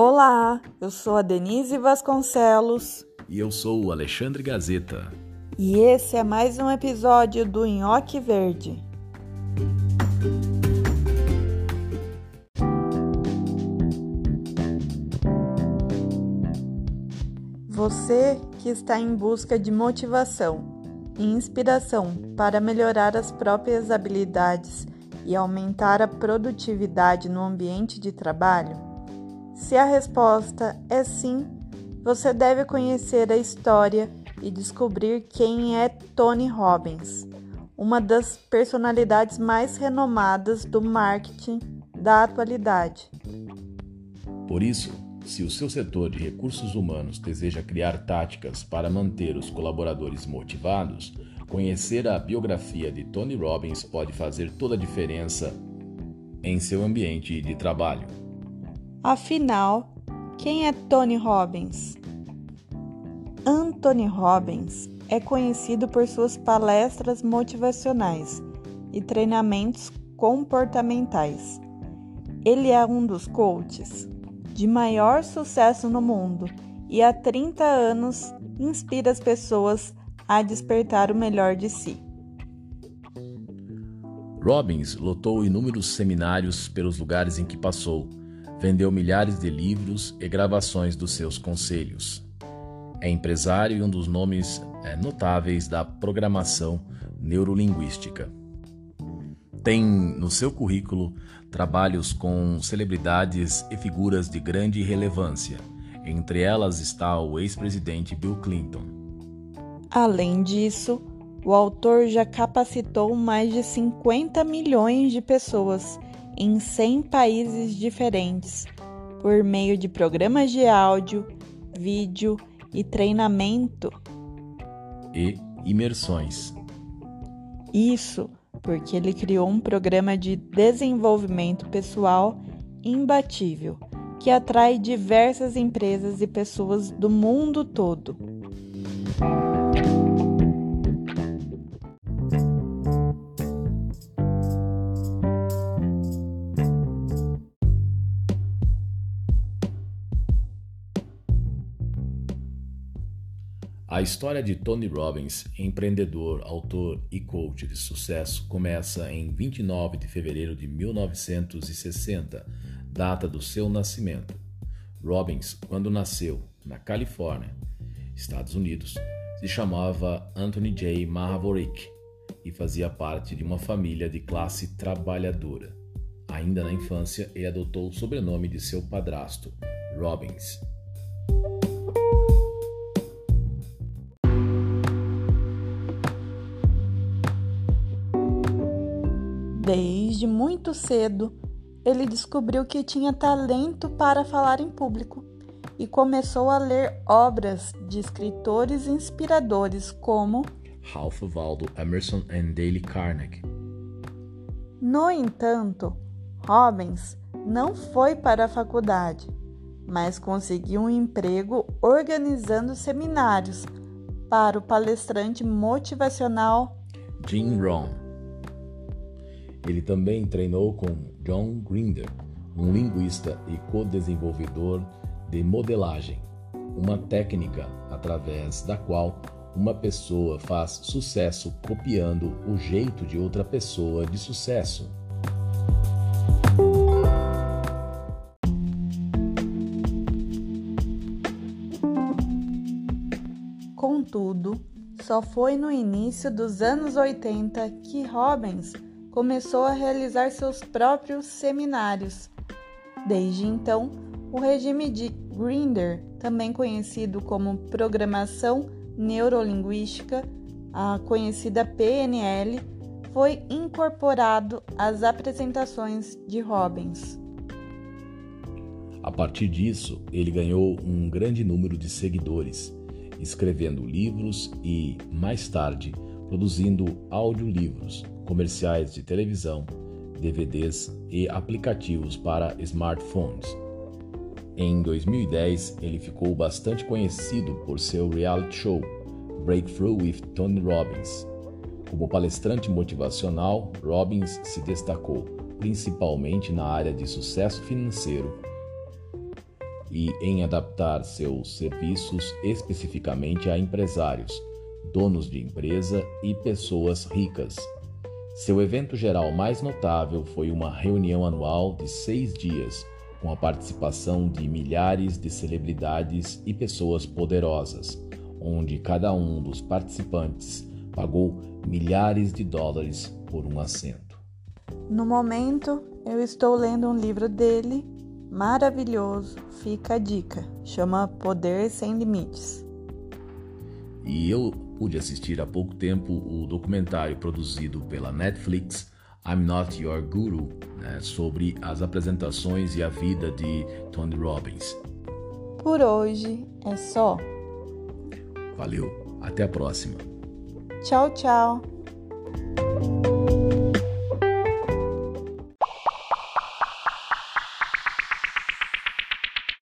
Olá, eu sou a Denise Vasconcelos. E eu sou o Alexandre Gazeta. E esse é mais um episódio do Nhoque Verde. Você que está em busca de motivação e inspiração para melhorar as próprias habilidades e aumentar a produtividade no ambiente de trabalho? Se a resposta é sim, você deve conhecer a história e descobrir quem é Tony Robbins, uma das personalidades mais renomadas do marketing da atualidade. Por isso, se o seu setor de recursos humanos deseja criar táticas para manter os colaboradores motivados, conhecer a biografia de Tony Robbins pode fazer toda a diferença em seu ambiente de trabalho. Afinal, quem é Tony Robbins? Anthony Robbins é conhecido por suas palestras motivacionais e treinamentos comportamentais. Ele é um dos coaches de maior sucesso no mundo e há 30 anos inspira as pessoas a despertar o melhor de si. Robbins lotou inúmeros seminários pelos lugares em que passou, vendeu milhares de livros e gravações dos seus conselhos. É empresário e um dos nomes é, notáveis da programação neurolinguística. Tem no seu currículo trabalhos com celebridades e figuras de grande relevância. Entre elas está o ex-presidente Bill Clinton. Além disso, o autor já capacitou mais de 50 milhões de pessoas em 100 países diferentes por meio de programas de áudio, vídeo e treinamento e imersões. Isso porque ele criou um programa de desenvolvimento pessoal imbatível que atrai diversas empresas e pessoas do mundo todo. A história de Tony Robbins, empreendedor, autor e coach de sucesso, começa em 29 de fevereiro de 1960, data do seu nascimento. Robbins, quando nasceu na Califórnia, Estados Unidos, se chamava Anthony J. Mahavorick e fazia parte de uma família de classe trabalhadora. Ainda na infância, ele adotou o sobrenome de seu padrasto, Robbins. Desde muito cedo, ele descobriu que tinha talento para falar em público e começou a ler obras de escritores inspiradores como Ralph Waldo Emerson e Dale Carnegie. No entanto, Robbins não foi para a faculdade, mas conseguiu um emprego organizando seminários para o palestrante motivacional Jim Rohn. Ele também treinou com John Grinder, um linguista e co-desenvolvedor de modelagem, uma técnica através da qual uma pessoa faz sucesso copiando o jeito de outra pessoa de sucesso. Contudo, só foi no início dos anos 80 que Robbins começou a realizar seus próprios seminários. Desde então, o regime de Grinder, também conhecido como Programação Neurolinguística, a conhecida PNL, foi incorporado às apresentações de Robbins. A partir disso, ele ganhou um grande número de seguidores, escrevendo livros e, mais tarde, produzindo audiolivros, comerciais de televisão, DVDs e aplicativos para smartphones. Em 2010, ele ficou bastante conhecido por seu reality show Breakthrough with Tony Robbins. Como palestrante motivacional, Robbins se destacou principalmente na área de sucesso financeiro. e em adaptar seus serviços especificamente a empresários, donos de empresa e pessoas ricas. Seu evento geral mais notável foi uma reunião anual de seis dias, com a participação de milhares de celebridades e pessoas poderosas, onde cada um dos participantes pagou milhares de dólares por um assento. No momento, eu estou lendo um livro dele, maravilhoso, fica a dica, chama Poder Sem Limites. E eu pude assistir há pouco tempo o documentário produzido pela Netflix, I'm Not Your Guru, né, sobre as apresentações e a vida de Tony Robbins. Por hoje é só. Valeu, até a próxima. Tchau, tchau.